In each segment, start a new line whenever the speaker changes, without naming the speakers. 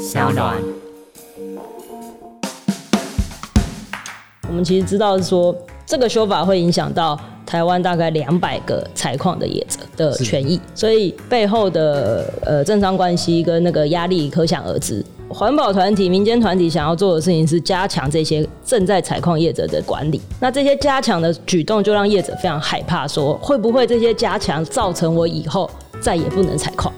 小暖。
我们其实知道是说，这个修法会影响到台湾大概两百个采矿的业者的权益，所以背后的呃政商关系跟那个压力可想而知。环保团体、民间团体想要做的事情是加强这些正在采矿业者的管理。那这些加强的举动，就让业者非常害怕，说会不会这些加强造成我以后再也不能采矿？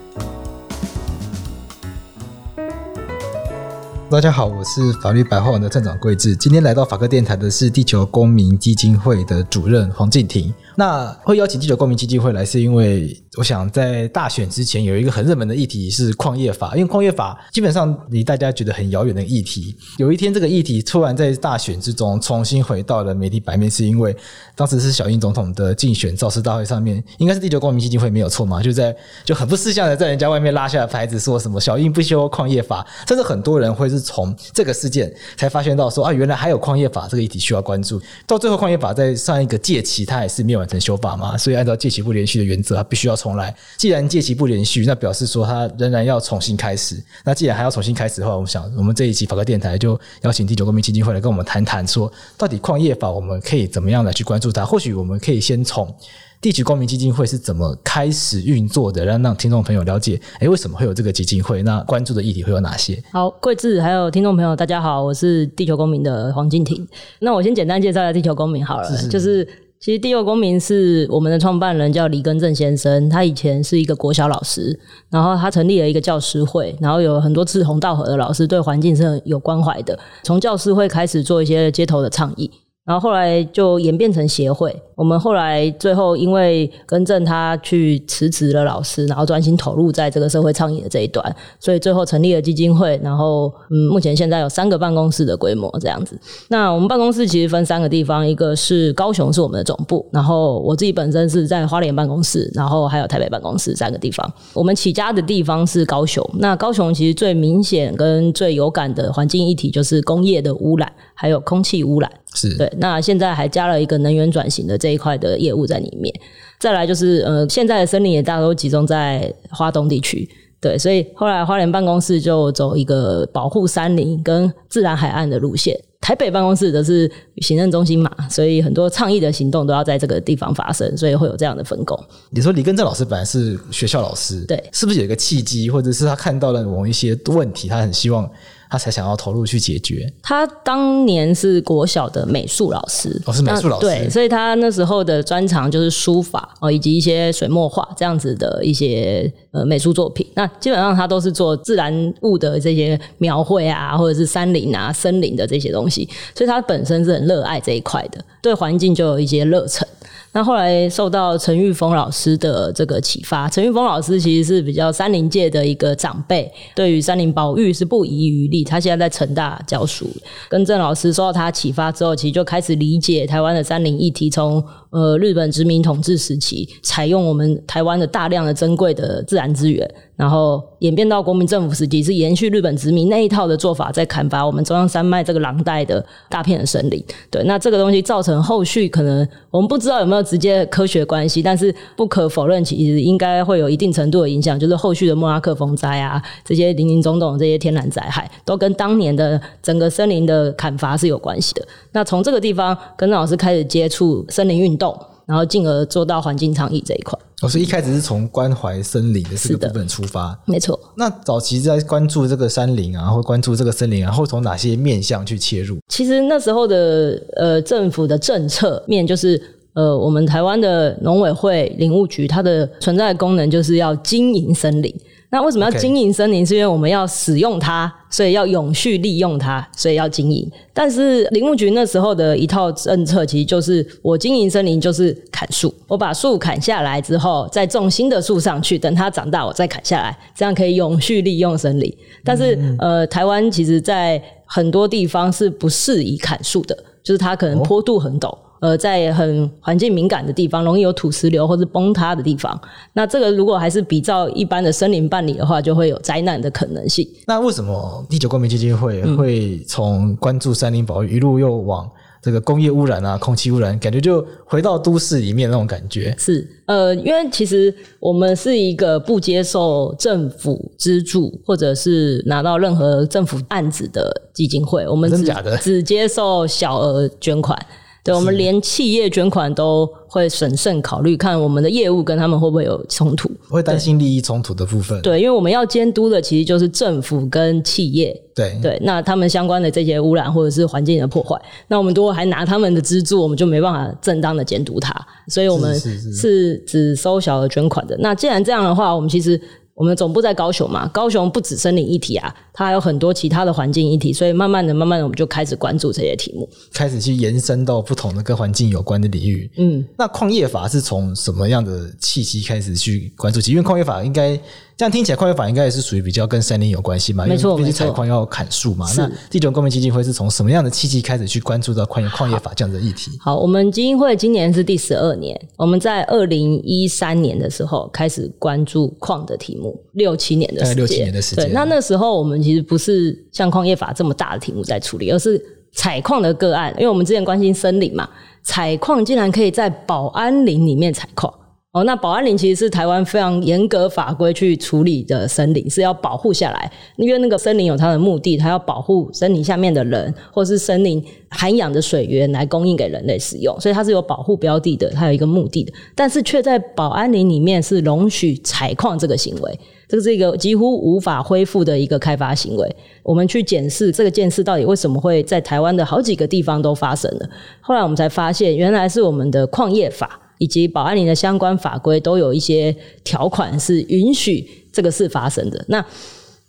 大家好，我是法律白话文的站长桂智。今天来到法科电台的是地球公民基金会的主任黄静婷。那会邀请地球公民基金会来，是因为我想在大选之前有一个很热门的议题是矿业法，因为矿业法基本上离大家觉得很遥远的议题，有一天这个议题突然在大选之中重新回到了媒体版面，是因为当时是小英总统的竞选造势大会上面，应该是地球公民基金会没有错嘛，就在就很不识相的在人家外面拉下了牌子，说什么小英不修矿业法，甚至很多人会是从这个事件才发现到说啊，原来还有矿业法这个议题需要关注，到最后矿业法在上一个届期它也是没有完成修法嘛，所以按照借期不连续的原则，它必须要重来。既然借期不连续，那表示说它仍然要重新开始。那既然还要重新开始的话，我们想我们这一期法科电台就邀请地球公民基金会来跟我们谈谈，说到底矿业法我们可以怎么样来去关注它？或许我们可以先从地球公民基金会是怎么开始运作的，让让听众朋友了解，诶，为什么会有这个基金会？那关注的议题会有哪些？
好，贵智还有听众朋友，大家好，我是地球公民的黄敬婷。那我先简单介绍一下地球公民好了，是是就是。其实地球公民是我们的创办人叫李根正先生，他以前是一个国小老师，然后他成立了一个教师会，然后有很多志同道合的老师，对环境是很有关怀的，从教师会开始做一些街头的倡议。然后后来就演变成协会。我们后来最后因为更正他去辞职了老师，然后专心投入在这个社会倡议的这一端，所以最后成立了基金会。然后嗯，目前现在有三个办公室的规模这样子。那我们办公室其实分三个地方，一个是高雄是我们的总部，然后我自己本身是在花莲办公室，然后还有台北办公室三个地方。我们起家的地方是高雄。那高雄其实最明显跟最有感的环境议题就是工业的污染，还有空气污染。
是
对，那现在还加了一个能源转型的这一块的业务在里面。再来就是，呃，现在的森林也大都集中在华东地区，对，所以后来花莲办公室就走一个保护山林跟自然海岸的路线。台北办公室则是行政中心嘛，所以很多倡议的行动都要在这个地方发生，所以会有这样的分工。
你说李根正老师本来是学校老师，
对，
是不是有一个契机，或者是他看到了某一些问题，他很希望？他才想要投入去解决。他
当年是国小的美术老师，
哦，是美术老师，
对，所以他那时候的专长就是书法哦，以及一些水墨画这样子的一些呃美术作品。那基本上他都是做自然物的这些描绘啊，或者是山林啊、森林的这些东西，所以他本身是很热爱这一块的，对环境就有一些热忱。那后来受到陈玉峰老师的这个启发，陈玉峰老师其实是比较山林界的一个长辈，对于山林保育是不遗余力。他现在在成大教书，跟郑老师受到他启发之后，其实就开始理解台湾的山林议题，从呃日本殖民统治时期，采用我们台湾的大量的珍贵的自然资源。然后演变到国民政府时期，是延续日本殖民那一套的做法，在砍伐我们中央山脉这个廊带的大片的森林。对，那这个东西造成后续可能我们不知道有没有直接科学关系，但是不可否认，其实应该会有一定程度的影响。就是后续的莫拉克风灾啊，这些林林总总这些天然灾害，都跟当年的整个森林的砍伐是有关系的。那从这个地方，跟老师开始接触森林运动。然后进而做到环境倡议这一块。
我、哦、是一开始是从关怀森林的这个部分出发，
没错。
那早期在关注这个山林啊，或关注这个森林啊，会从哪些面向去切入？
其实那时候的呃政府的政策面就是呃我们台湾的农委会林务局，它的存在的功能就是要经营森林。那为什么要经营森林？是因为我们要使用它，所以要永续利用它，所以要经营。但是林务局那时候的一套政策，其实就是我经营森林就是砍树，我把树砍下来之后，再种新的树上去，等它长大我再砍下来，这样可以永续利用森林。但是呃，台湾其实在很多地方是不适宜砍树的，就是它可能坡度很陡。呃，在很环境敏感的地方，容易有土石流或是崩塌的地方，那这个如果还是比照一般的森林办理的话，就会有灾难的可能性。
那为什么第九公民基金会会从关注森林保育一路又往这个工业污染啊、空气污染，感觉就回到都市里面那种感觉。
是，呃，因为其实我们是一个不接受政府资助或者是拿到任何政府案子的基金会，我们只
真假的
只接受小额捐款。对，我们连企业捐款都会审慎考虑，看我们的业务跟他们会不会有冲突，
会担心利益冲突的部分。
对，因为我们要监督的其实就是政府跟企业。
对
对，那他们相关的这些污染或者是环境的破坏，那我们如果还拿他们的资助，我们就没办法正当的监督它。所以我们是只收小额捐款的。那既然这样的话，我们其实。我们总部在高雄嘛，高雄不止森林一体啊，它还有很多其他的环境一体，所以慢慢的、慢慢的，我们就开始关注这些题目，
开始去延伸到不同的跟环境有关的领域。嗯，那矿业法是从什么样的契机开始去关注起？因为矿业法应该。这样听起来，矿业法应该也是属于比较跟森林有关系嘛？
没错，
因为毕竟采矿要砍树嘛。那地球公民基金会是从什么样的契机开始去关注到矿业矿业法这样的议题？
好，我们基金会今年是第十二年，我们在二零一三年的时候开始关注矿的题目，六七年的时间，
六七年的时间。
对，那那时候我们其实不是像矿业法这么大的题目在处理，而是采矿的个案，因为我们之前关心森林嘛，采矿竟然可以在保安林里面采矿。哦，那保安林其实是台湾非常严格法规去处理的森林，是要保护下来。因为那个森林有它的目的，它要保护森林下面的人，或是森林涵养的水源来供应给人类使用，所以它是有保护标的的，它有一个目的的。但是却在保安林里面是容许采矿这个行为，这是一个几乎无法恢复的一个开发行为。我们去检视这个件事到底为什么会在台湾的好几个地方都发生了。后来我们才发现，原来是我们的矿业法。以及保安林的相关法规都有一些条款是允许这个事发生的。那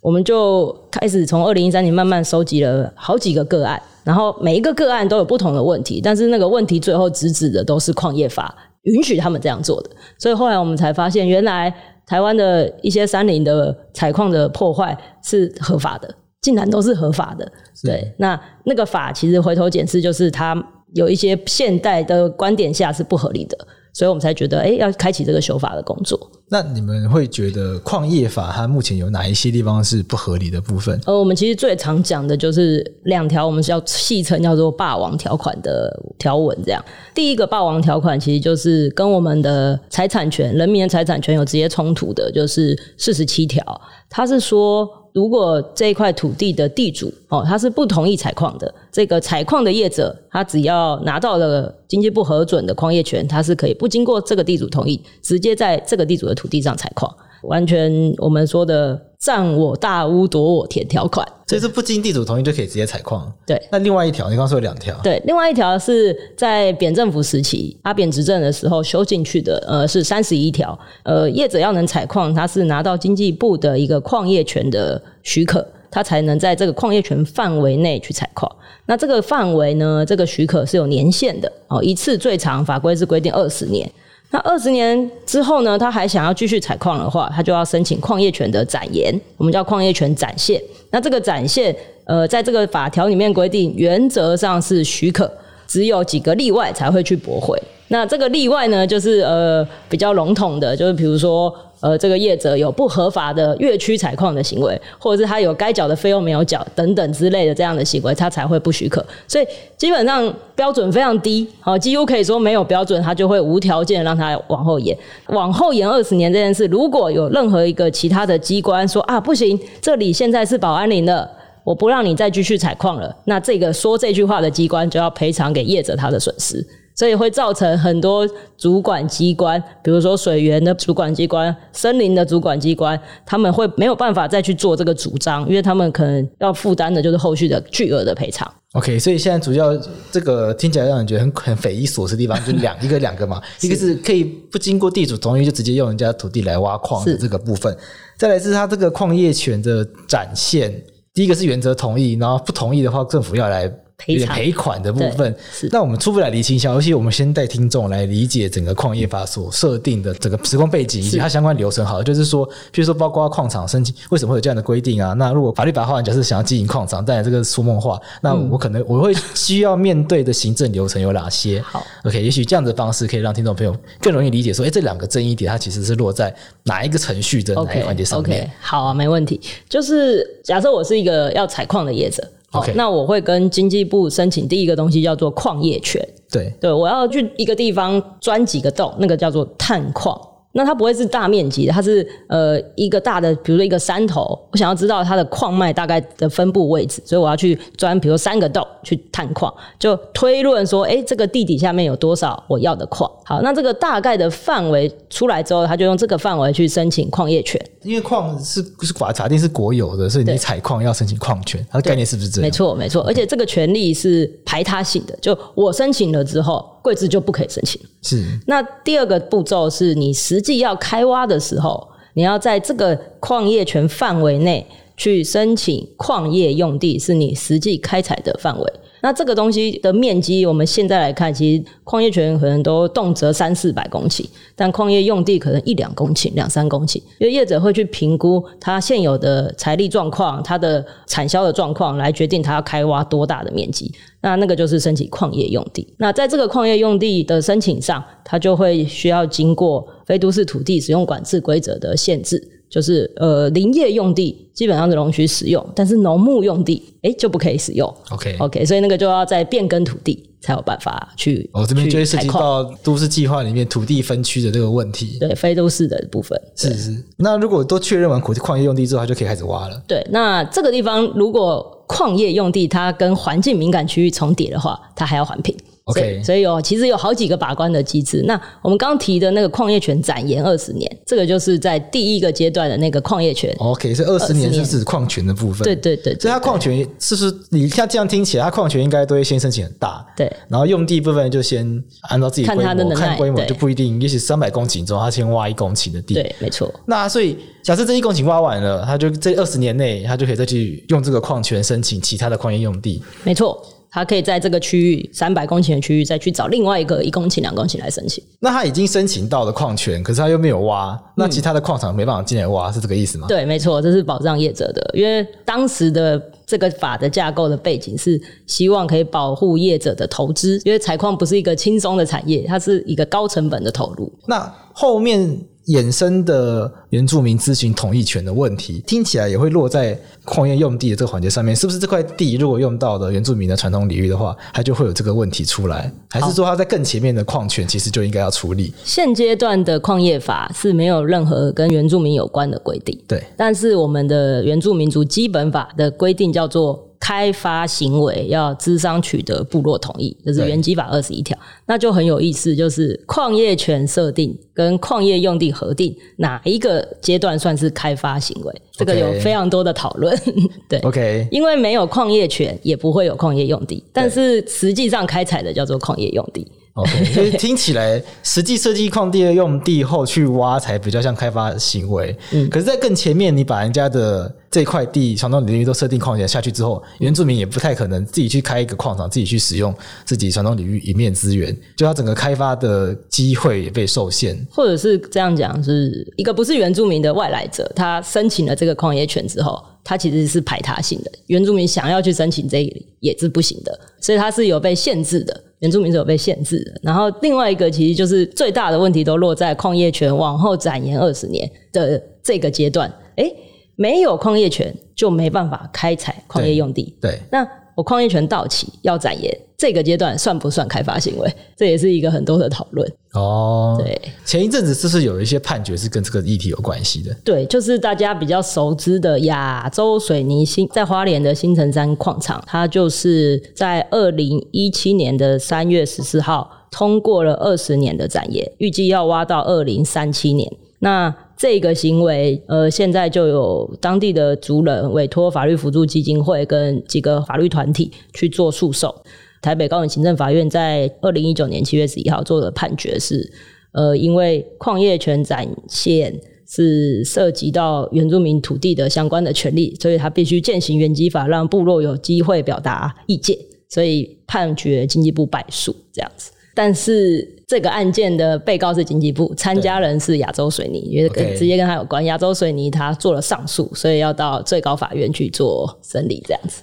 我们就开始从二零一三年慢慢收集了好几个个案，然后每一个个案都有不同的问题，但是那个问题最后直指的都是矿业法允许他们这样做的。所以后来我们才发现，原来台湾的一些山林的采矿的破坏是合法的，竟然都是合法的。对，那那个法其实回头检视，就是它有一些现代的观点下是不合理的。所以我们才觉得，哎，要开启这个修法的工作。
那你们会觉得矿业法它目前有哪一些地方是不合理的部分？
呃，我们其实最常讲的就是两条，我们是要戏称叫做“霸王条款”的条文。这样，第一个霸王条款其实就是跟我们的财产权、人民的财产权有直接冲突的，就是四十七条。它是说。如果这一块土地的地主哦，他是不同意采矿的，这个采矿的业者，他只要拿到了经济部核准的矿业权，他是可以不经过这个地主同意，直接在这个地主的土地上采矿。完全我们说的占我大屋夺我田条款，
所以是不经地主同意就可以直接采矿。
对，
那另外一条，你刚刚说有两条。
对，另外一条是在扁政府时期，阿扁执政的时候修进去的，呃，是三十一条。呃，业者要能采矿，他是拿到经济部的一个矿业权的许可，他才能在这个矿业权范围内去采矿。那这个范围呢，这个许可是有年限的哦，一次最长法规是规定二十年。那二十年之后呢，他还想要继续采矿的话，他就要申请矿业权的展延，我们叫矿业权展现。那这个展现，呃，在这个法条里面规定，原则上是许可，只有几个例外才会去驳回。那这个例外呢，就是呃比较笼统的，就是比如说。呃，这个业者有不合法的越区采矿的行为，或者是他有该缴的费用没有缴等等之类的这样的行为，他才会不许可。所以基本上标准非常低，好，几乎可以说没有标准，他就会无条件让他往后延。往后延二十年这件事，如果有任何一个其他的机关说啊不行，这里现在是保安林了，我不让你再继续采矿了，那这个说这句话的机关就要赔偿给业者他的损失。所以会造成很多主管机关，比如说水源的主管机关、森林的主管机关，他们会没有办法再去做这个主张，因为他们可能要负担的就是后续的巨额的赔偿。
OK，所以现在主要这个听起来让人觉得很很匪夷所思的地方，就两一个两个嘛，一个是 可以不经过地主同意就直接用人家土地来挖矿的这个部分，再来是他这个矿业权的展现，第一个是原则同意，然后不同意的话，政府要来。有点赔款的部分，那我们初步来厘清一下，而且我们先带听众来理解整个矿业法所设定的整个时空背景以及它相关流程。好，就是说，譬如说，包括矿场申请，为什么会有这样的规定啊？那如果法律白话文，假设想要经营矿场，但这个说梦话，那我可能我会需要面对的行政流程有哪些？好，OK，也许这样的方式可以让听众朋友更容易理解，说，哎，这两个争议点它其实是落在哪一个程序的哪一个环节上面？
好啊，没问题。就是假设我是一个要采矿的业者。
OK，
那我会跟经济部申请第一个东西叫做矿业权。
对
对，我要去一个地方钻几个洞，那个叫做探矿。那它不会是大面积的，它是呃一个大的，比如说一个山头，我想要知道它的矿脉大概的分布位置，所以我要去钻，比如说三个洞去探矿，就推论说，哎，这个地底下面有多少我要的矿。好，那这个大概的范围出来之后，他就用这个范围去申请矿业权。
因为矿是是法法定是国有的，所以你采矿要申请矿权，它的概念是不是这样？
没错，没错，而且这个权利是排他性的，就我申请了之后，贵资就不可以申请。
是。
那第二个步骤是你实际要开挖的时候，你要在这个矿业权范围内去申请矿业用地，是你实际开采的范围。那这个东西的面积，我们现在来看，其实矿业权可能都动辄三四百公顷，但矿业用地可能一两公顷、两三公顷，因为业者会去评估他现有的财力状况、他的产销的状况，来决定他要开挖多大的面积。那那个就是申请矿业用地。那在这个矿业用地的申请上，它就会需要经过非都市土地使用管制规则的限制。就是呃，林业用地基本上是容许使用，但是农牧用地哎、欸、就不可以使用。
OK
OK，所以那个就要再变更土地才有办法去。
哦，这边就会涉及到都市计划里面土地分区的这个问题。
对，非都市的部分。
是是。那如果都确认完土地矿业用地之后，它就可以开始挖了。
对，那这个地方如果矿业用地它跟环境敏感区域重叠的话，它还要环评。
OK，
所以有其实有好几个把关的机制。那我们刚刚提的那个矿业权展延二十年，这个就是在第一个阶段的那个矿业权。
OK，是二十年是指矿权的部分。
对对对，对，
所以它矿权是不是你像这样听起来，它矿权应该都会先申请很大。
对，
然后用地部分就先按照自己规模
看它的能耐，
看规模就不一定，也许三百公顷之后，他先挖一公顷的地。
对，没错。
那所以假设这一公顷挖完了，他就这二十年内，他就可以再去用这个矿权申请其他的矿业用地。
没错。他可以在这个区域三百公顷的区域再去找另外一个一公顷、两公顷来申请。
那他已经申请到了矿权，可是他又没有挖，那其他的矿场没办法进来挖，是这个意思吗？
对，没错，这是保障业者的，因为当时的这个法的架构的背景是希望可以保护业者的投资，因为采矿不是一个轻松的产业，它是一个高成本的投入。
那后面。衍生的原住民咨询同意权的问题，听起来也会落在矿业用地的这个环节上面。是不是这块地如果用到了原住民的传统领域的话，它就会有这个问题出来？还是说它在更前面的矿权其实就应该要处理？
现阶段的矿业法是没有任何跟原住民有关的规定。
对，
但是我们的原住民族基本法的规定叫做。开发行为要资商取得部落同意，这是原基法二十一条，那就很有意思。就是矿业权设定跟矿业用地核定哪一个阶段算是开发行为.这个有非常多的讨论。对
，OK，
因为没有矿业权，也不会有矿业用地，但是实际上开采的叫做矿业用地。
OK，所以听起来实际设计矿地的用地后去挖才比较像开发行为。嗯，可是，在更前面，你把人家的这块地传统领域都设定矿权下去之后，原住民也不太可能自己去开一个矿场，自己去使用自己传统领域一面资源，就他整个开发的机会也被受限。
或者是这样讲，是一个不是原住民的外来者，他申请了这个矿业权之后。他其实是排他性的，原住民想要去申请这个也是不行的，所以它是有被限制的，原住民是有被限制的。然后另外一个其实就是最大的问题都落在矿业权往后展延二十年的这个阶段，诶，没有矿业权就没办法开采矿业用地。
对，对
那我矿业权到期要展延。这个阶段算不算开发行为？这也是一个很多的讨论
哦。
对，
前一阵子是不是有一些判决是跟这个议题有关系的？
对，就是大家比较熟知的亚洲水泥新在花莲的新城山矿场，它就是在二零一七年的三月十四号通过了二十年的展延，预计要挖到二零三七年。那这个行为，呃，现在就有当地的族人委托法律辅助基金会跟几个法律团体去做诉讼。台北高等行政法院在二零一九年七月十一号做的判决是，呃，因为矿业权展现是涉及到原住民土地的相关的权利，所以他必须践行原基法，让部落有机会表达意见，所以判决经济部败诉这样子。但是这个案件的被告是经济部，参加人是亚洲水泥，因为跟直接跟他有关。亚洲水泥他做了上诉，所以要到最高法院去做审理这样子。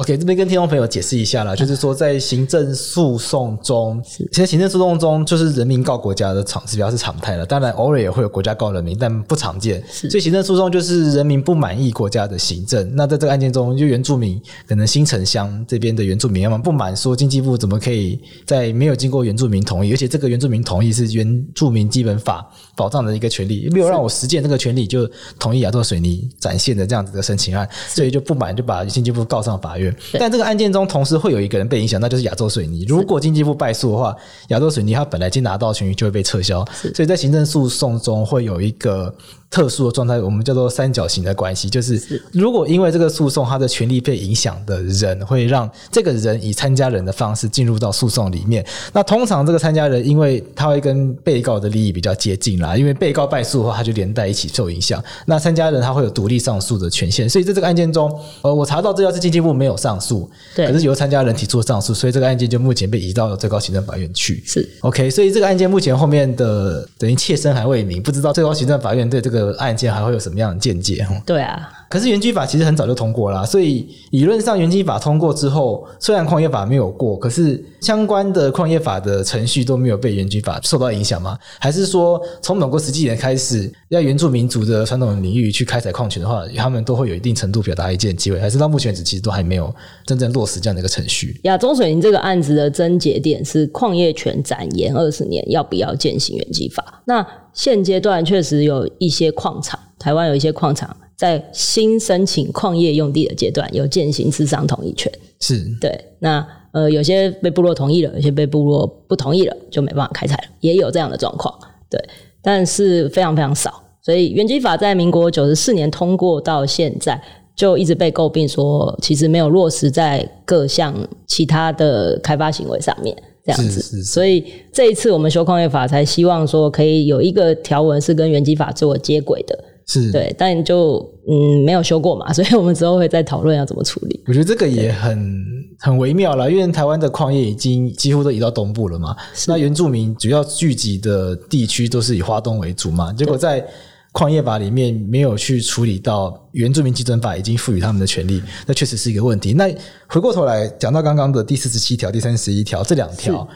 OK，这边跟听众朋友解释一下啦，就是说在行政诉讼中，其实行政诉讼中就是人民告国家的常，比较是常态了。当然偶尔也会有国家告人民，但不常见。所以行政诉讼就是人民不满意国家的行政。那在这个案件中，就原住民可能新城乡这边的原住民，要么不满说经济部怎么可以在没有经过原住民同意，而且这个原住民同意是原住民基本法保障的一个权利，没有让我实践这个权利，就同意亚洲水泥展现的这样子的申请案，所以就不满就把经济部告上法院。但这个案件中，同时会有一个人被影响，那就是亚洲水泥。如果经济部败诉的话，亚洲水泥它本来已经拿到权益就会被撤销，所以在行政诉讼中会有一个。特殊的状态，我们叫做三角形的关系，就是如果因为这个诉讼，他的权利被影响的人，会让这个人以参加人的方式进入到诉讼里面。那通常这个参加人，因为他会跟被告的利益比较接近啦，因为被告败诉的话，他就连带一起受影响。那参加人他会有独立上诉的权限，所以在这个案件中，呃，我查到资料是经济部没有上诉，对，可是由参加人提出上诉，所以这个案件就目前被移到了最高行政法院去。是 OK，所以这个案件目前后面的等于切身还未明，不知道最高行政法院对这个。案件还会有什么样的见解？
对啊，
可是原居法其实很早就通过了，所以理论上原居法通过之后，虽然矿业法没有过，可是相关的矿业法的程序都没有被原居法受到影响吗？还是说从某个时机点开始，要原住民族的传统领域去开采矿权的话，他们都会有一定程度表达意见机会？还是到目前为止其实都还没有真正落实这样的一个程序？
亚中水泥这个案子的症结点是矿业权展延二十年，要不要践行原居法？那现阶段确实有一些矿场，台湾有一些矿场在新申请矿业用地的阶段有践行咨商同意权，
是
对。那呃，有些被部落同意了，有些被部落不同意了，就没办法开采了，也有这样的状况，对。但是非常非常少，所以原基法在民国九十四年通过到现在，就一直被诟病说，其实没有落实在各项其他的开发行为上面。这样子，是是是，所以这一次我们修矿业法才希望说可以有一个条文是跟原基法做接轨的，是对，但就嗯没有修过嘛，所以我们之后会再讨论要怎么处理。
我觉得这个也很很微妙啦，因为台湾的矿业已经几乎都移到东部了嘛，那原住民主要聚集的地区都是以花东为主嘛，结果在。矿业法里面没有去处理到原住民基准法已经赋予他们的权利，那确实是一个问题。那回过头来讲到刚刚的第四十七条、第三十一条这两条。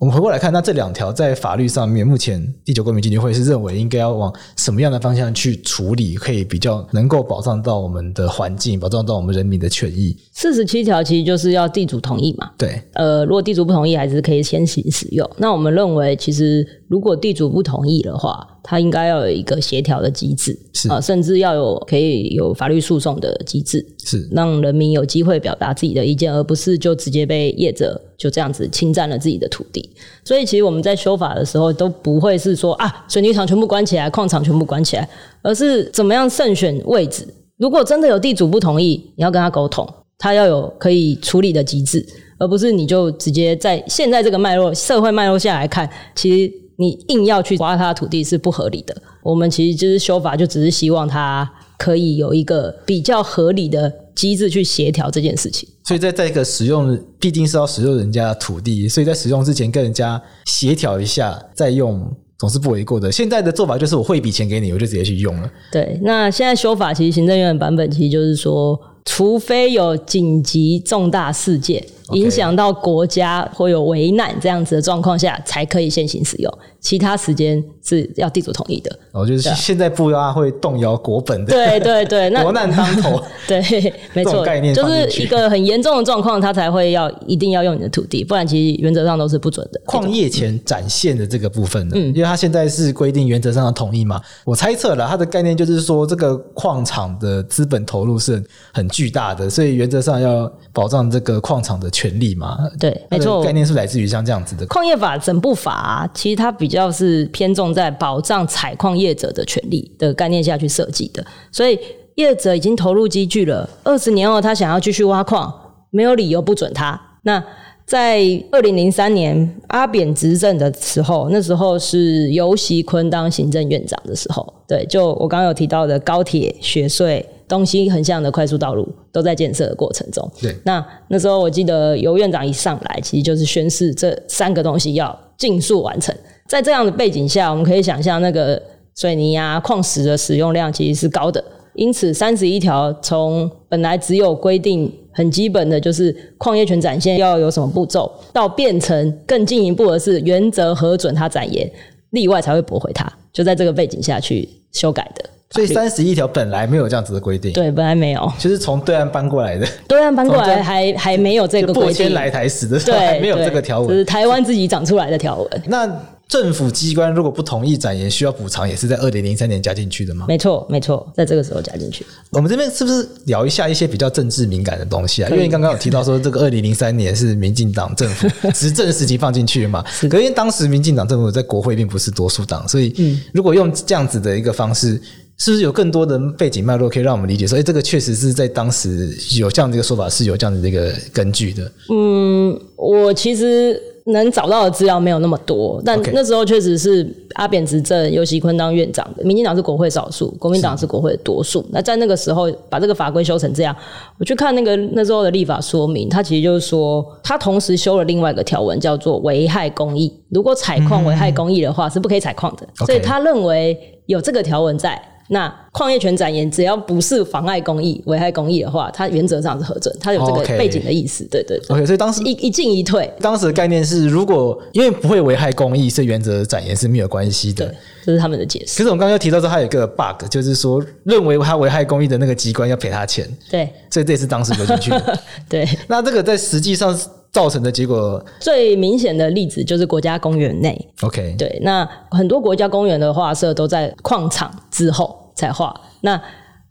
我们回过来看，那这两条在法律上面，目前第九公民基金会是认为应该要往什么样的方向去处理，可以比较能够保障到我们的环境，保障到我们人民的权益。
四十七条其实就是要地主同意嘛。
对。
呃，如果地主不同意，还是可以先行使用。那我们认为，其实如果地主不同意的话，他应该要有一个协调的机制，是啊，甚至要有可以有法律诉讼的机制，是让人民有机会表达自己的意见，而不是就直接被业者。就这样子侵占了自己的土地，所以其实我们在修法的时候都不会是说啊，水泥厂全部关起来，矿场全部关起来，而是怎么样慎选位置。如果真的有地主不同意，你要跟他沟通，他要有可以处理的机制，而不是你就直接在现在这个脉络、社会脉络下来看，其实你硬要去挖他的土地是不合理的。我们其实就是修法，就只是希望他可以有一个比较合理的机制去协调这件事情。
所以在在一个使用，必定是要使用人家的土地，所以在使用之前跟人家协调一下再用，总是不为过的。现在的做法就是我汇一笔钱给你，我就直接去用了。
对，那现在修法其实行政院的版本其实就是说，除非有紧急重大事件。影响到国家或有危难这样子的状况下，才可以先行使用，其他时间是要地主同意的。
哦，就是现在不要会动摇国本的。
对对对，那
国难当头，
对，没错，概念就是一个很严重的状况，他才会要一定要用你的土地，不然其实原则上都是不准的。
矿业权展现的这个部分呢，嗯，因为他现在是规定原则上的同意嘛，我猜测了他的概念就是说，这个矿场的资本投入是很巨大的，所以原则上要保障这个矿场的。权利嘛，
对，没错，
概念是来自于像这样子的
矿业法整部法啊，其实它比较是偏重在保障采矿业者的权利的概念下去设计的，所以业者已经投入积聚了二十年后，他想要继续挖矿，没有理由不准他。那在二零零三年阿扁执政的时候，那时候是尤习坤当行政院长的时候，对，就我刚刚有提到的高铁、雪隧。东西横向的快速道路都在建设的过程中。对，那那时候我记得尤院长一上来，其实就是宣示这三个东西要尽速完成。在这样的背景下，我们可以想象那个水泥啊、矿石的使用量其实是高的。因此，三十一条从本来只有规定很基本的就是矿业权展现要有什么步骤，到变成更进一步的是原则核准它展延，例外才会驳回它，就在这个背景下去修改的。
所以三十一条本来没有这样子的规定，
对，本来没有，
就是从对岸搬过来的。
对岸搬过来还还没有这个规定，
破迁来台时的时候还没有这个条文，
就是台湾自己长出来的条文。
那政府机关如果不同意展延，需要补偿，也是在二零零三年加进去的吗？
没错，没错，在这个时候加进去。
我们这边是不是聊一下一些比较政治敏感的东西啊？因为你刚刚有提到说，这个二零零三年是民进党政府 执政时期放进去的嘛？可是因为当时民进党政府在国会并不是多数党，所以如果用这样子的一个方式。是不是有更多的背景脉络可以让我们理解说，哎，这个确实是在当时有这样的一个说法，是有这样的一个根据的？
嗯，我其实能找到的资料没有那么多，但那时候确实是阿扁执政，尤其坤当院长的，民进党是国会少数，国民党是国会的多数。那在那个时候把这个法规修成这样，我去看那个那时候的立法说明，他其实就是说，他同时修了另外一个条文，叫做危害公益。如果采矿危害公益的话，是不可以采矿的。所以他认为有这个条文在。那矿业权展延，只要不是妨碍公益、危害公益的话，它原则上是核准，它有这个背景的意思。对对对。
OK，所以当时
一一进一退，
当时的概念是，如果因为不会危害公益，是原则展延是没有关系的。
对，这是他们的解释。
可是我们刚刚又提到说，它有一个 bug，就是说认为它危害公益的那个机关要赔他钱。
对，
所以这也是当时流进去的。
对，
那这个在实际上造成的结果，
最明显的例子就是国家公园内。
OK，
对，那很多国家公园的画社都在矿场之后。才画。那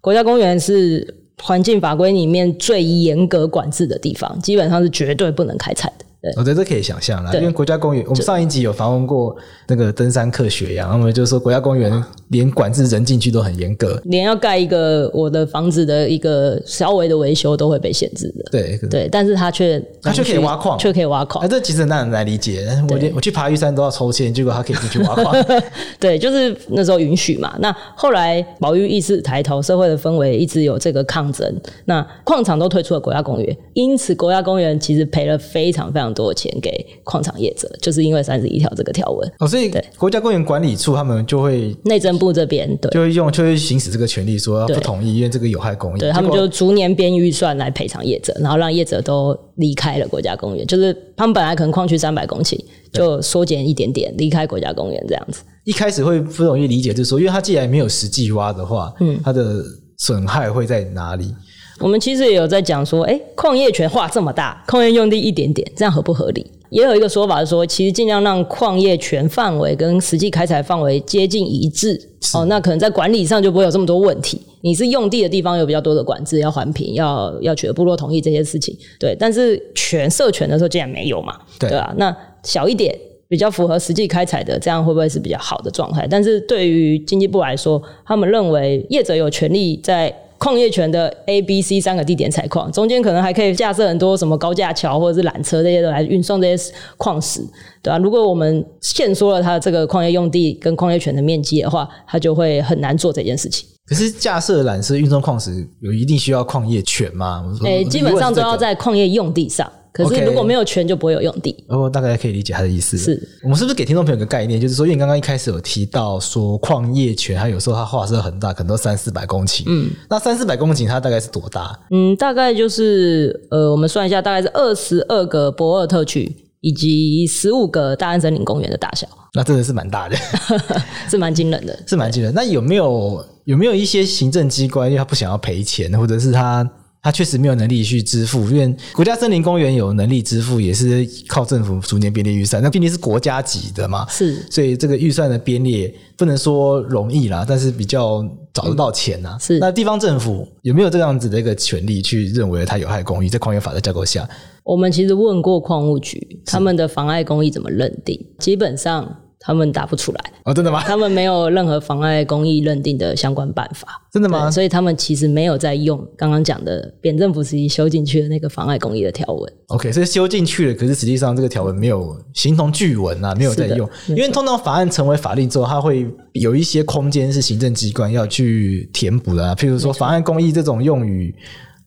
国家公园是环境法规里面最严格管制的地方，基本上是绝对不能开采的。
我觉得这可以想象啦，因为国家公园，我们上一集有访问过那个登山客学养，他们就说国家公园连管制人进去都很严格，
连要盖一个我的房子的一个稍微的维修都会被限制的。
对
对，但是他却
他却可以挖矿，
却可以挖矿。
哎，这其实很难来理解。我连我去爬玉山都要抽签，结果他可以进去挖矿。
对，就是那时候允许嘛。那后来保育意识抬头，社会的氛围一直有这个抗争。那矿场都退出了国家公园，因此国家公园其实赔了非常非常。多钱给矿场业者，就是因为三十一条这个条文
哦，所以对国家公园管理处他们就会
内政部这边对
就会用就会行使这个权利，说不同意，因为这个有害公益，
对他们就逐年编预算来赔偿业者，然后让业者都离开了国家公园，就是他们本来可能矿区三百公顷，就缩减一点点离开国家公园这样子。
一开始会不容易理解，就是说，因为他既然没有实际挖的话，嗯，它的损害会在哪里？
我们其实也有在讲说，哎，矿业权划这么大，矿业用地一点点，这样合不合理？也有一个说法是说，其实尽量让矿业权范围跟实际开采范围接近一致，哦，那可能在管理上就不会有这么多问题。你是用地的地方有比较多的管制，要环评，要要取得部落同意这些事情，对。但是权设权的时候竟然没有嘛，对吧？那小一点，比较符合实际开采的，这样会不会是比较好的状态？但是对于经济部来说，他们认为业者有权利在。矿业权的 A、B、C 三个地点采矿，中间可能还可以架设很多什么高架桥或者是缆车这些的来运送这些矿石，对吧？如果我们限缩了它这个矿业用地跟矿业权的面积的话，它就会很难做这件事情。
可是架设缆车运送矿石有一定需要矿业权吗？诶、
欸，基本上都要在矿业用地上。可是如果没有权，就不会有用地。
哦、大概可以理解他的意思。
是
我们是不是给听众朋友一个概念，就是说，因为刚刚一开始有提到说矿业权，它有时候它划设很大，可能都三四百公顷。嗯，那三四百公顷它大概是多大？
嗯，大概就是呃，我们算一下，大概是二十二个博尔特区以及十五个大安森林公园的大小。
那真的是蛮大的，
是蛮惊人的，
是蛮惊人。那有没有有没有一些行政机关，因为他不想要赔钱，或者是他？他确实没有能力去支付，因为国家森林公园有能力支付，也是靠政府逐年编列预算。那毕竟是国家级的嘛，
是，
所以这个预算的编列不能说容易啦，但是比较找得到钱呐、啊。
是，那
地方政府有没有这样子的一个权利去认为它有害公益？在矿业法的架构下，
我们其实问过矿务局，他们的妨碍公益怎么认定？基本上。他们打不出来
哦，真的吗？
他们没有任何妨碍公益认定的相关办法，
真的吗？
所以他们其实没有在用刚刚讲的扁政府时期修进去的那个妨碍公益的条文。
OK，所以修进去了，可是实际上这个条文没有形同具文啊，没有在用。因为通常法案成为法令之后，它会有一些空间是行政机关要去填补的啊，譬如说妨碍公益这种用语。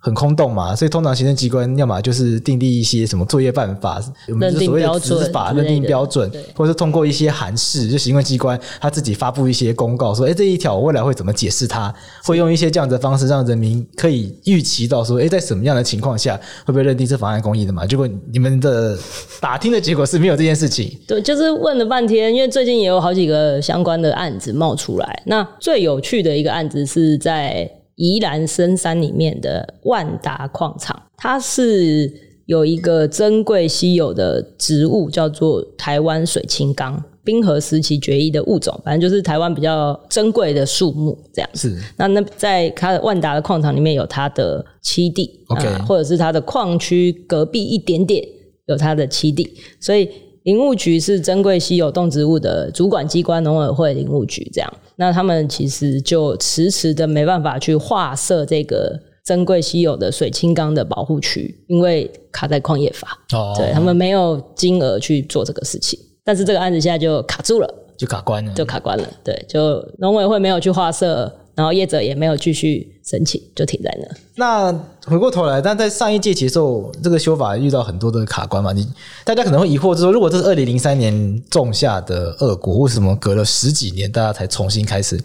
很空洞嘛，所以通常行政机关要么就是订立一些什么作业办法，我们所谓的执法认定标准，或者是通过一些函释，就行政机关他自己发布一些公告，说，哎，这一条我未来会怎么解释它，会用一些这样的方式让人民可以预期到说，哎，在什么样的情况下会不会认定是妨碍公益的嘛？结果你们的打听的结果是没有这件事情。
对，就是问了半天，因为最近也有好几个相关的案子冒出来。那最有趣的一个案子是在。宜兰深山里面的万达矿场，它是有一个珍贵稀有的植物，叫做台湾水青冈，冰河时期绝育的物种，反正就是台湾比较珍贵的树木这样子。是那那在它的万达的矿场里面有它的栖地，OK，呃，或者是它的矿区隔壁一点点有它的栖地，所以。林务局是珍贵稀有动植物的主管机关，农委会林务局这样，那他们其实就迟迟的没办法去划设这个珍贵稀有的水青缸的保护区，因为卡在矿业法，哦，对他们没有金额去做这个事情，但是这个案子现在就卡住了，
就卡关了，
就卡关了，对，就农委会没有去划设。然后业者也没有继续申请，就停在那。
那回过头来，但在上一届接受这个修法遇到很多的卡关嘛？你大家可能会疑惑，就是说，如果这是二零零三年种下的恶果，为什么隔了十几年，大家才重新开始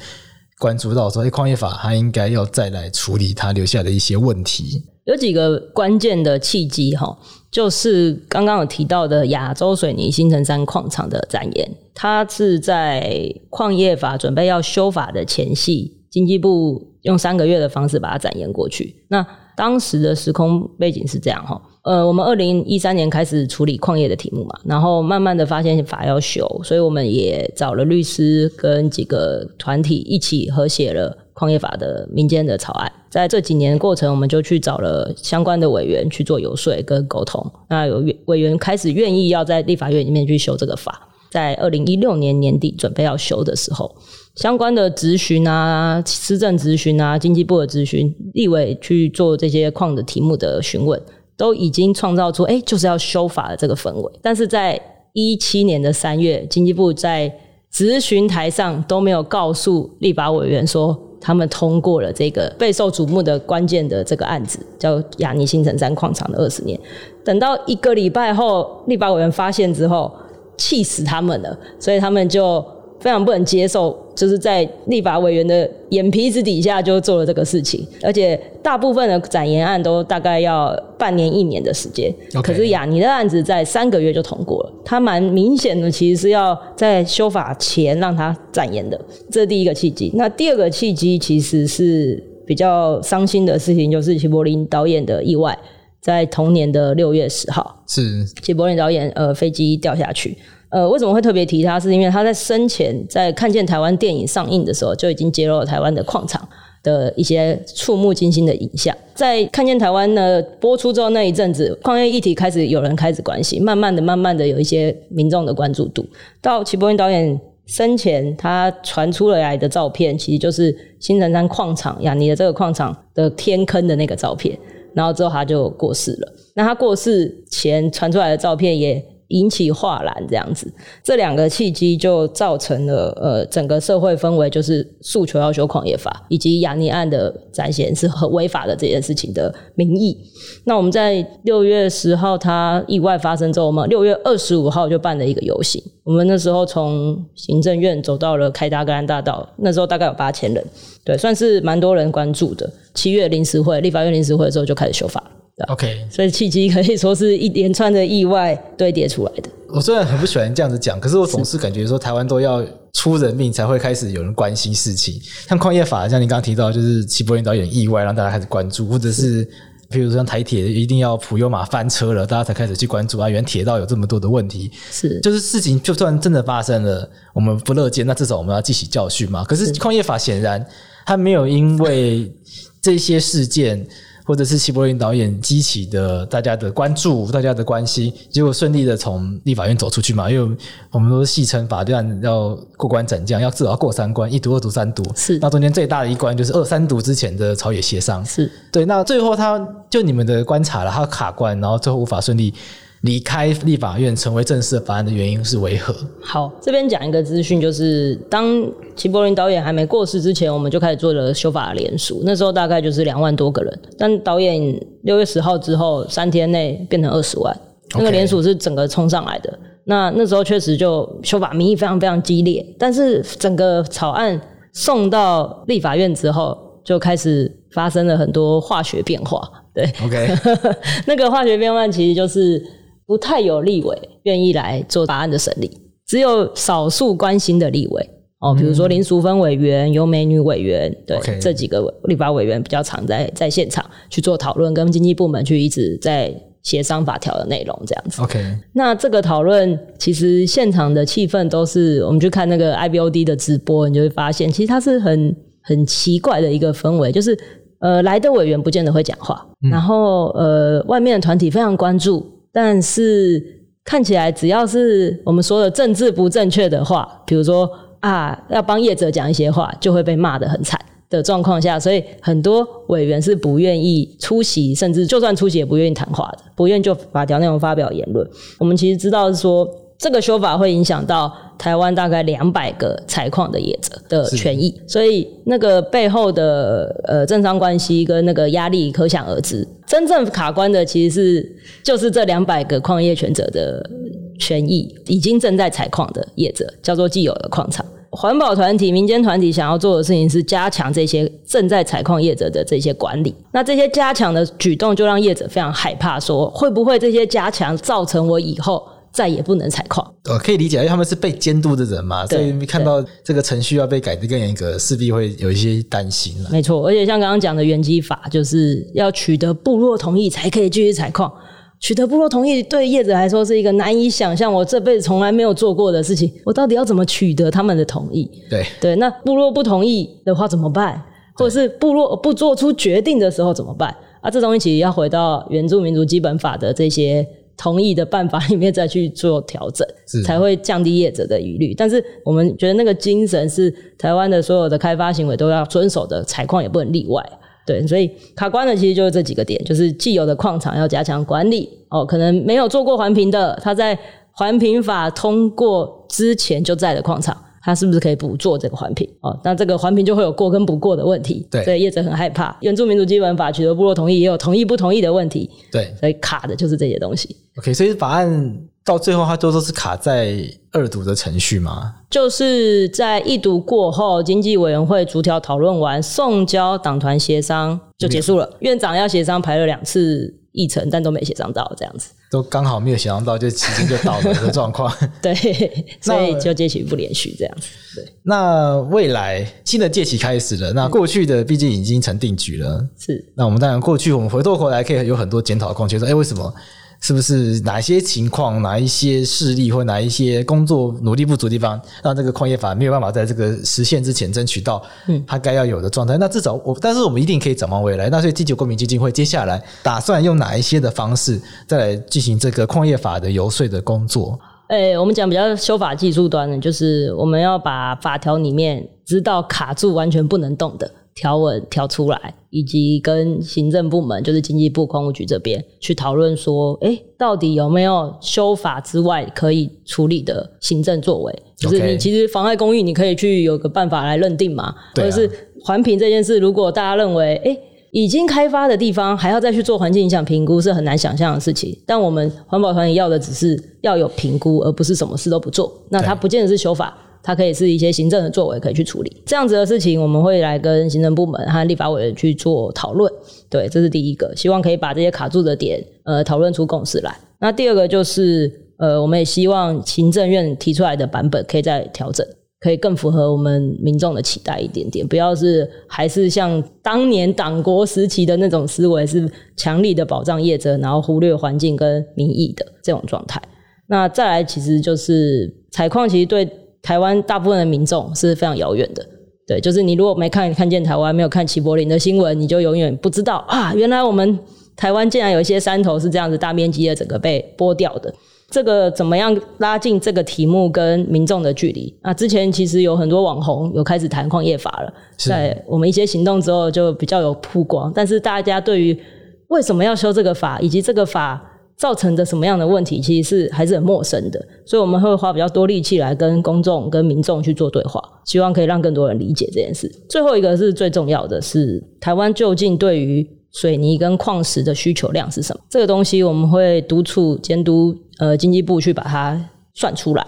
关注到说，哎，矿业法它应该要再来处理它留下的一些问题？
有几个关键的契机哈，就是刚刚有提到的亚洲水泥新城山矿场的展延，它是在矿业法准备要修法的前夕。经济部用三个月的方式把它展延过去。那当时的时空背景是这样哈，呃，我们二零一三年开始处理矿业的题目嘛，然后慢慢的发现法要修，所以我们也找了律师跟几个团体一起合写了矿业法的民间的草案。在这几年的过程，我们就去找了相关的委员去做游说跟沟通。那有委员开始愿意要在立法院里面去修这个法，在二零一六年年底准备要修的时候。相关的质询啊，施政咨询啊，经济部的质询，立委去做这些矿的题目的询问，都已经创造出哎，就是要修法的这个氛围。但是在一七年的三月，经济部在质询台上都没有告诉立法委员说，他们通过了这个备受瞩目的关键的这个案子，叫亚泥新城山矿场的二十年。等到一个礼拜后，立法委员发现之后，气死他们了，所以他们就。非常不能接受，就是在立法委员的眼皮子底下就做了这个事情，而且大部分的展延案都大概要半年一年的时间。可是亚尼的案子在三个月就通过了，他蛮明显的，其实是要在修法前让他展延的，这是第一个契机。那第二个契机其实是比较伤心的事情，就是齐柏林导演的意外，在同年的六月十号，是齐柏林导演呃飞机掉下去。呃，为什么会特别提他？是因为他在生前在看见台湾电影上映的时候，就已经揭露了台湾的矿场的一些触目惊心的影像。在看见台湾呢播出之后那一阵子，矿业议题开始有人开始关心，慢慢的、慢慢的有一些民众的关注度。到齐柏林导演生前，他传出了来的照片，其实就是新城山矿场雅尼的这个矿场的天坑的那个照片。然后之后他就过世了。那他过世前传出来的照片也。引起哗然这样子，这两个契机就造成了呃整个社会氛围就是诉求要修矿业法，以及雅尼案的展现是很违法的这件事情的民意。那我们在六月十号他意外发生之后，我们六月二十五号就办了一个游行。我们那时候从行政院走到了凯达格兰大道，那时候大概有八千人，对，算是蛮多人关注的。七月临时会，立法院临时会的时候就开始修法。
OK，
所以契机可以说是一连串的意外堆叠出来的。
我虽然很不喜欢这样子讲，可是我总是感觉说台湾都要出人命才会开始有人关心事情。像矿业法，像你刚刚提到，就是齐柏林导演意外让大家开始关注，或者是比如说像台铁一定要普悠玛翻车了，大家才开始去关注啊，原来铁道有这么多的问题。是，就是事情就算真的发生了，我们不乐见，那至少我们要记起教训嘛。可是矿业法显然它没有因为这些事件。或者是齐柏林导演激起的大家的关注、大家的关心，结果顺利的从立法院走出去嘛？因为我们都戏称法院要过关斩将，要至少要过三关，一读、二读、三读。是，那中间最大的一关就是二三读之前的朝野协商。是对，那最后他就你们的观察了，他卡关，然后最后无法顺利离开立法院，成为正式的法案的原因是为何？
好，这边讲一个资讯，就是当齐柏林导演还没过世之前，我们就开始做了修法的联署，那时候大概就是两万多个人。但导演六月十号之后三天内变成二十万.那个联署是整个冲上来的。那那时候确实就修法民意非常非常激烈，但是整个草案送到立法院之后，就开始发生了很多化学变化。对
，OK，
那个化学变化其实就是不太有立委愿意来做法案的审理。只有少数关心的立委哦，比如说林淑芬委员、尤美女委员，对 Okay. 这几个立法委员比较常在在现场去做讨论，跟经济部门去一直在协商法条的内容这样子。
OK，
那这个讨论其实现场的气氛都是，我们去看那个 IBOD 的直播，你就会发现，其实它是很很奇怪的一个氛围，就是呃来的委员不见得会讲话，嗯、然后呃外面的团体非常关注，但是。看起来只要是我们说的政治不正确的话，比如说啊，要帮业者讲一些话，就会被骂得很惨的状况下，所以很多委员是不愿意出席，甚至就算出席也不愿意谈话的，不愿意就法条内容发表言论。我们其实知道是说，这个修法会影响到台湾大概两百个采矿的业者的权益，所以那个背后的呃政商关系跟那个压力可想而知。真正卡关的其实是就是这两百个矿业权者的权益，已经正在采矿的业者，叫做既有的矿场。环保团体、民间团体想要做的事情是加强这些正在采矿业者的这些管理。那这些加强的举动，就让业者非常害怕，说会不会这些加强造成我以后。再也不能采矿，
呃，可以理解，因为他们是被监督的人嘛，所以看到这个程序要被改得更严格，势必会有一些担心。
没错，而且像刚刚讲的原基法，就是要取得部落同意才可以继续采矿。取得部落同意对业者来说是一个难以想象，我这辈子从来没有做过的事情。我到底要怎么取得他们的同意？
对
对，那部落不同意的话怎么办？或者是部落不做出决定的时候怎么办？啊，这东西其实要回到原住民族基本法的这些。同意的办法里面再去做调整，是才会降低业者的疑虑。但是我们觉得那个精神是台湾的所有的开发行为都要遵守的，采矿也不能例外。对，所以卡关的其实就是这几个点，就是既有的矿场要加强管理哦，可能没有做过环评的，他在环评法通过之前就在的矿场。他是不是可以补做这个环评？哦，那这个环评就会有过跟不过的问题。
对，
所以业者很害怕。原住民族基本法取得部落同意，也有同意不同意的问题。
对，
所以卡的就是这些东西。
OK，所以法案到最后，它都都是卡在二读的程序吗？
就是在一读过后，经济委员会逐条讨论完，送交党团协商就结束了。院长要协商排了两次议程，但都没协商到，这样子。
都刚好没有想象到，就期间就倒了的 状况。
对，所以就借期不连续这样子。对，
那未来新的借期开始了，那过去的毕竟已经成定局了。
是，
那我们当然过去我们回头回来可以有很多检讨的空间，说，哎，为什么？是不是哪一些情况、哪一些势力或哪一些工作努力不足的地方，让这个矿业法没有办法在这个实现之前争取到它该要有的状态？嗯、那至少我，但是我们一定可以展望未来。那所以，第九公民基金会接下来打算用哪一些的方式，再来进行这个矿业法的游说的工作？
诶、欸，我们讲比较修法技术端的，就是我们要把法条里面知道卡住、完全不能动的。条文调出来，以及跟行政部门，就是经济部公务局这边去讨论说，诶，到底有没有修法之外可以处理的行政作为？就是你其实妨碍公益，你可以去有个办法来认定嘛。或者是环评这件事，如果大家认为，诶，已经开发的地方还要再去做环境影响评估，是很难想象的事情。但我们环保团体要的只是要有评估，而不是什么事都不做。那它不见得是修法。它可以是一些行政的作为，可以去处理这样子的事情。我们会来跟行政部门和立法委员去做讨论。对，这是第一个，希望可以把这些卡住的点，呃，讨论出共识来。那第二个就是，呃，我们也希望行政院提出来的版本可以再调整，可以更符合我们民众的期待一点点，不要是还是像当年党国时期的那种思维，是强力的保障业者，然后忽略环境跟民意的这种状态。那再来，其实就是采矿，其实对。台湾大部分的民众是非常遥远的，对，就是你如果没看看见台湾，没有看齐柏林的新闻，你就永远不知道啊，原来我们台湾竟然有一些山头是这样子大面积的整个被剥掉的。这个怎么样拉近这个题目跟民众的距离？啊，之前其实有很多网红有开始谈矿业法了，在我们一些行动之后就比较有曝光，但是大家对于为什么要修这个法，以及这个法。造成的什么样的问题，其实是还是很陌生的，所以我们会花比较多力气来跟公众、跟民众去做对话，希望可以让更多人理解这件事。最后一个是最重要的是，台湾究竟对于水泥跟矿石的需求量是什么？这个东西我们会督促监督呃经济部去把它算出来。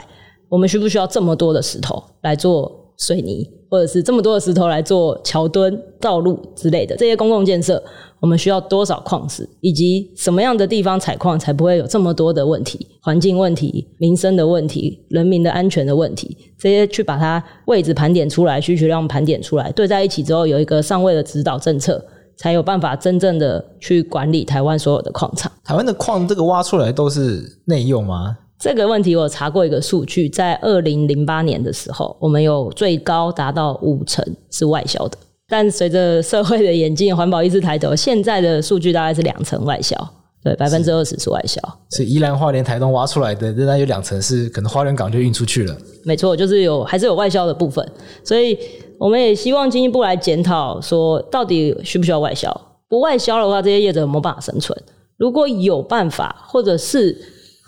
我们需不需要这么多的石头来做水泥，或者是这么多的石头来做桥墩、道路之类的这些公共建设？我们需要多少矿石，以及什么样的地方采矿才不会有这么多的问题？环境问题、民生的问题、人民的安全的问题，这些去把它位置盘点出来，需求量盘点出来，对在一起之后，有一个上位的指导政策，才有办法真正的去管理台湾所有的矿场。
台湾的矿这个挖出来都是内用吗？
这个问题我查过一个数据，在二零零八年的时候，我们有最高达到五成是外销的。但随着社会的演进，环保意识抬头，现在的数据大概是两成外销，对，百分之二十是外销。
所以宜兰花莲台东挖出来的，仍然有两成是可能花莲港就运出去了。
没错，就是有还是有外销的部分，所以我们也希望进一步来检讨，说到底需不需要外销？不外销的话，这些业者有没有办法生存？如果有办法，或者是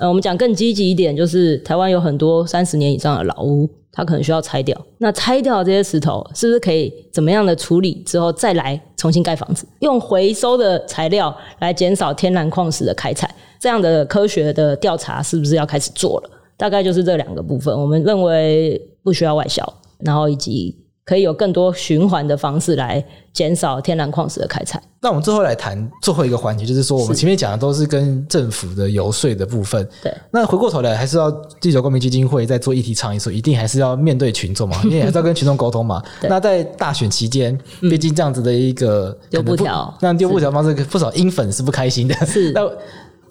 呃，我们讲更积极一点，就是台湾有很多三十年以上的老屋。它可能需要拆掉，那拆掉这些石头是不是可以怎么样的处理之后再来重新盖房子？用回收的材料来减少天然矿石的开采，这样的科学的调查是不是要开始做了？大概就是这两个部分，我们认为不需要外销，然后以及。可以有更多循环的方式来减少天然矿石的开采。
那我们最后来谈最后一个环节，就是说我们前面讲的都是跟政府的游说的部分。
对。那
回过头来，还是要地球公民基金会在做议题倡议的时候，一定还是要面对群众嘛，因为还是要跟群众沟通嘛。那在大选期间，毕竟这样子的一个
丢布条，
那丢布条方式，不少英粉是不开心的。
是。那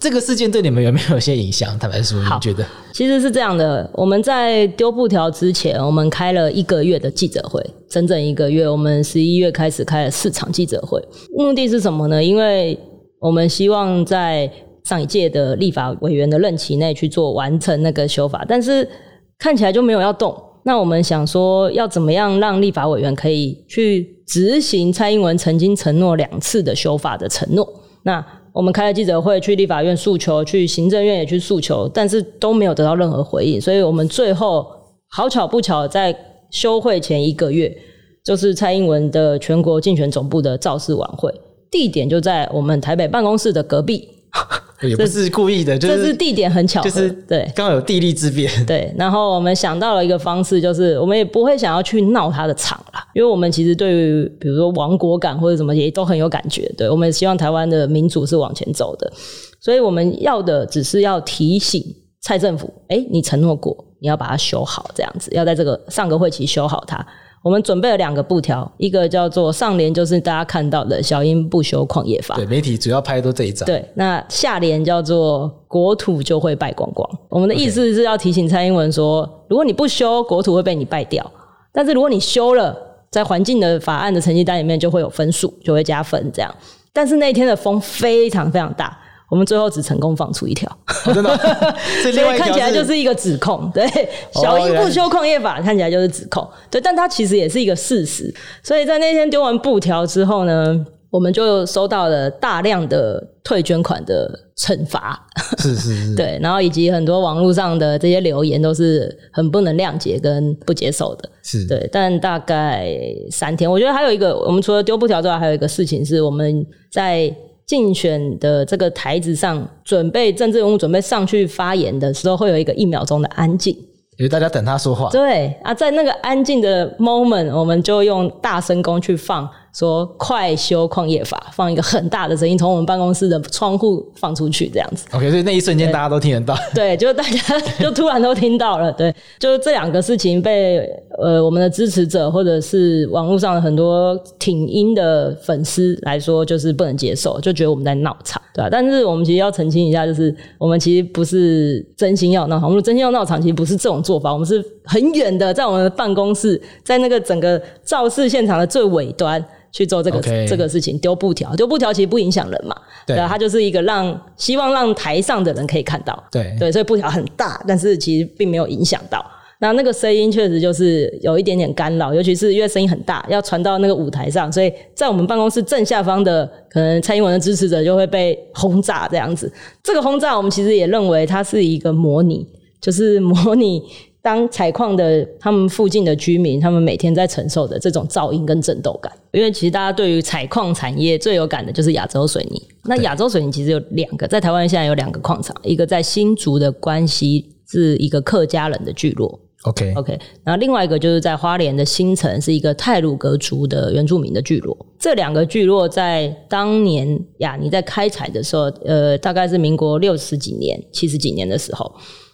这个事件对你们有没有一些影响？坦白说，你觉得？
其实是这样的，我们在丢布条之前，我们开了一个月的记者会，整整一个月。我们十一月开始开了四场记者会，目的是什么呢？因为我们希望在上一届的立法委员的任期内去做完成那个修法，但是看起来就没有要动。那我们想说，要怎么样让立法委员可以去执行蔡英文曾经承诺两次的修法的承诺？那我们开了记者会，去立法院诉求，去行政院也去诉求，但是都没有得到任何回应。所以我们最后好巧不巧，在休会前一个月，就是蔡英文的全国竞选总部的造势晚会，地点就在我们台北办公室的隔壁。
也不是故意的，就是
这是地点很巧，
就是对，刚好有地利之便。
对，然后我们想到了一个方式，就是我们也不会想要去闹他的场啦，因为我们其实对于比如说亡国感或者什么也都很有感觉。对，我们希望台湾的民主是往前走的，所以我们要的只是要提醒蔡政府，哎，你承诺过，你要把它修好，这样子，要在这个上个会期修好它。我们准备了两个布条，一个叫做上联，就是大家看到的“小英不修矿业法”。
对，媒体主要拍的都这一张。
对，那下联叫做“国土就会败光光”。我们的意思是要提醒蔡英文说，如果你不修，国土会被你败掉；但是如果你修了，在环境的法案的成绩单里面就会有分数，就会加分这样。但是那天的风非常非常大。我们最后只成功放出一条，
哦，真的，
所以看起来就是一个指控。对，小英不修矿业法，看起来就是指控。对，但它其实也是一个事实。所以在那天丢完布条之后呢，我们就收到了大量的退捐款的惩罚。
是是是，
对，然后以及很多网络上的这些留言都是很不能谅解跟不接受的。
是
对，但大概三天，我觉得还有一个，我们除了丢布条之外，还有一个事情是我们在。竞选的这个台子上，准备政治人物准备上去发言的时候，会有一个一秒钟的安静，
因为大家等他说话。
对啊，在那个安静的 moment，我们就用大声公去放。说快修矿业法，放一个很大的声音从我们办公室的窗户放出去，这样子。
OK，所以那一瞬间大家都听得到。
对，就大家就突然都听到了。对，就这两个事情被呃我们的支持者或者是网络上的很多挺音的粉丝来说，就是不能接受，就觉得我们在闹场，对吧？但是我们其实要澄清一下，就是我们其实不是真心要闹场，我们真心要闹场其实不是这种做法，我们是很远的，在我们的办公室，在那个整个肇事现场的最尾端。去做这个.这个事情，丢布条，丢布条其实不影响人嘛，对啊，它就是一个让希望让台上的人可以看到，
对
对，所以布条很大，但是其实并没有影响到。那那个声音确实就是有一点点干扰，尤其是因为声音很大，要传到那个舞台上，所以在我们办公室正下方的可能蔡英文的支持者就会被轰炸这样子。这个轰炸我们其实也认为它是一个模拟，就是模拟。当采矿的他们附近的居民，他们每天在承受的这种噪音跟震动感，因为其实大家对于采矿产业最有感的就是亚洲水泥。那亚洲水泥其实有两个，在台湾现在有两个矿场，一个在新竹的关西是一个客家人的聚落
，OK
OK，然后另外一个就是在花莲的新城是一个泰鲁格族的原住民的聚落。这两个聚落在当年亚尼在开采的时候，呃，大概是民国六十几年、七十几年的时候。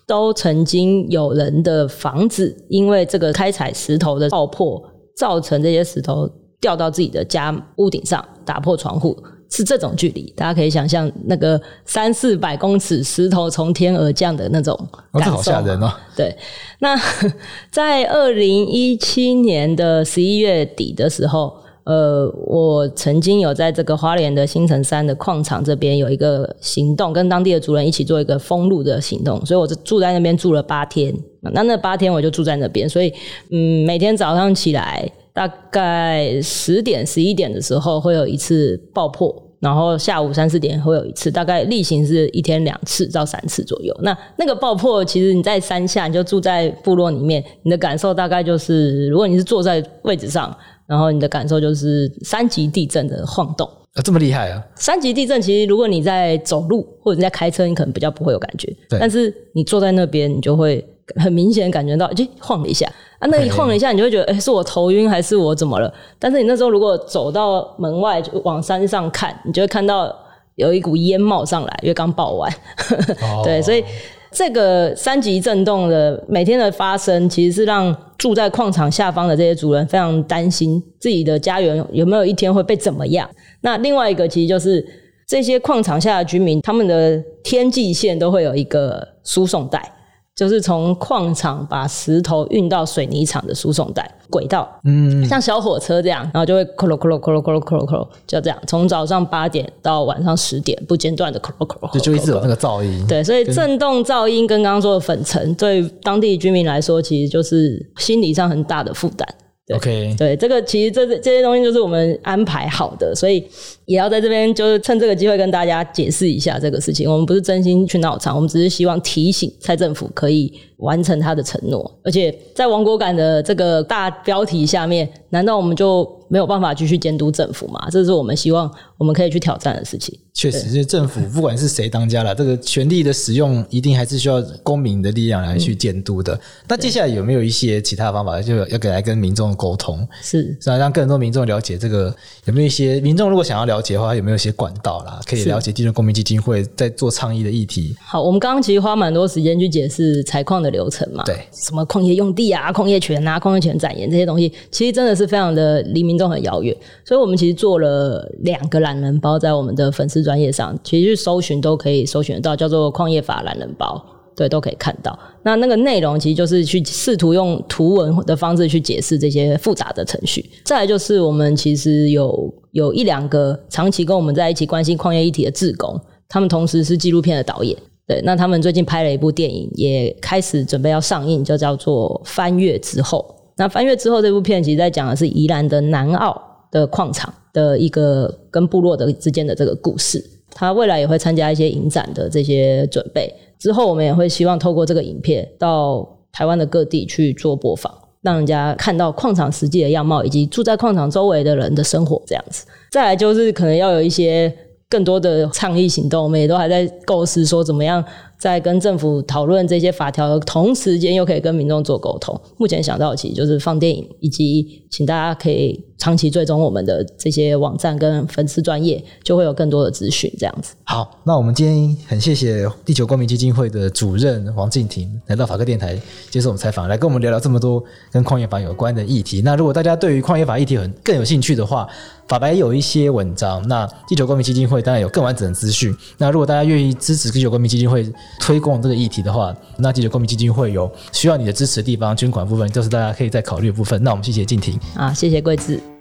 都曾经有人的房子，因为这个开采石头的爆破，造成这些石头掉到自己的家屋顶上，打破窗户，是这种距离。大家可以想象那个三四百公尺石头从天而降的那种感受。哦，好吓人哦。对，那 在二零一七年的十一月底的时候。呃，我曾经有在这个花莲的新城山的矿场这边有一个行动，跟当地的族人一起做一个封路的行动，所以我就住在那边住了八天。那那八天我就住在那边，所以嗯，每天早上起来大概十点十一点的时候会有一次爆破，然后下午三四点会有一次，大概例行是一天两次到三次左右。那那个爆破其实你在山下，你就住在部落里面，你的感受大概就是，如果你是坐在位置上。然后你的感受就是三级地震的晃动
啊，这么厉害啊！
三级地震其实如果你在走路或者你在开车，你可能比较不会有感觉。对。但是你坐在那边，你就会很明显感觉到，就晃了一下啊。那一晃了一下，你就会觉得，哎，是我头晕还是我怎么了？但是你那时候如果走到门外，就往山上看，你就会看到有一股烟冒上来，因为刚爆完。哦、对，所以。这个三级震动的每天的发生，其实是让住在矿场下方的这些主人非常担心自己的家园有没有一天会被怎么样。那另外一个，其实就是这些矿场下的居民，他们的天际线都会有一个输送带。就是从矿场把石头运到水泥厂的输送带轨道，嗯，像小火车这样，然后就会咯咯咯咯咯咯咯咯咯，就这样从早上八点到晚上十点不间断的咯咯咯咯，
就一直有那个噪音。
对，所以震动噪音跟刚刚说的粉尘，对当地居民来说，其实就是心理上很大的负担。对
OK，
对，这个其实这这些东西就是我们安排好的，所以也要在这边就是趁这个机会跟大家解释一下这个事情。我们不是真心去闹场，我们只是希望提醒蔡政府可以完成他的承诺，而且在亡国感的这个大标题下面，难道我们就没有办法继续监督政府嘛？这是我们希望我们可以去挑战的事情。
确实，是政府不管是谁当家了，这个权力的使用一定还是需要公民的力量来去监督的。那、嗯、接下来有没有一些其他的方法，就要给来跟民众沟通，
是，
是让更多民众了解这个？有没有一些民众如果想要了解的话，有没有一些管道啦，可以了解地球公民基金会在做倡议的议题？
好，我们刚刚其实花蛮多时间去解释采矿的流程嘛，
对，
什么矿业用地啊、矿业权啊、矿业权展延这些东西，其实真的是非常的离民众很遥远，所以我们其实做了两个懒人包在我们的粉丝专业上，其实。去搜寻都可以搜寻得到，叫做矿业法懒人包，对，都可以看到。那那个内容其实就是去试图用图文的方式去解释这些复杂的程序。再来就是我们其实有有一两个长期跟我们在一起关心矿业议题的志工，他们同时是纪录片的导演。对，那他们最近拍了一部电影，也开始准备要上映，就叫做《翻越之后》。那《翻阅之后》这部片其实在讲的是宜兰的南澳的矿场的一个跟部落的之间的这个故事。他未来也会参加一些影展的这些准备，之后我们也会希望透过这个影片到台湾的各地去做播放，让人家看到矿场实际的样貌，以及住在矿场周围的人的生活这样子。再来就是可能要有一些更多的倡议行动，我们也都还在构思说怎么样。在跟政府讨论这些法条的同时间，又可以跟民众做沟通。目前想到其实就是放电影，以及请大家可以长期追踪我们的这些网站跟粉丝专业，就会有更多的资讯。这样子。
好，那我们今天很谢谢地球公民基金会的主任黄静婷来到法客电台接受我们采访，来跟我们聊聊这么多跟矿业法有关的议题。那如果大家对于矿业法议题很更有兴趣的话，法白有一些文章，那地球公民基金会当然有更完整的资讯。那如果大家愿意支持地球公民基金会，推广这个议题的话，那地球公民基金会有需要你的支持的地方，捐款部分都是大家可以再考虑的部分。那我们谢谢静婷，
啊，谢谢贵志。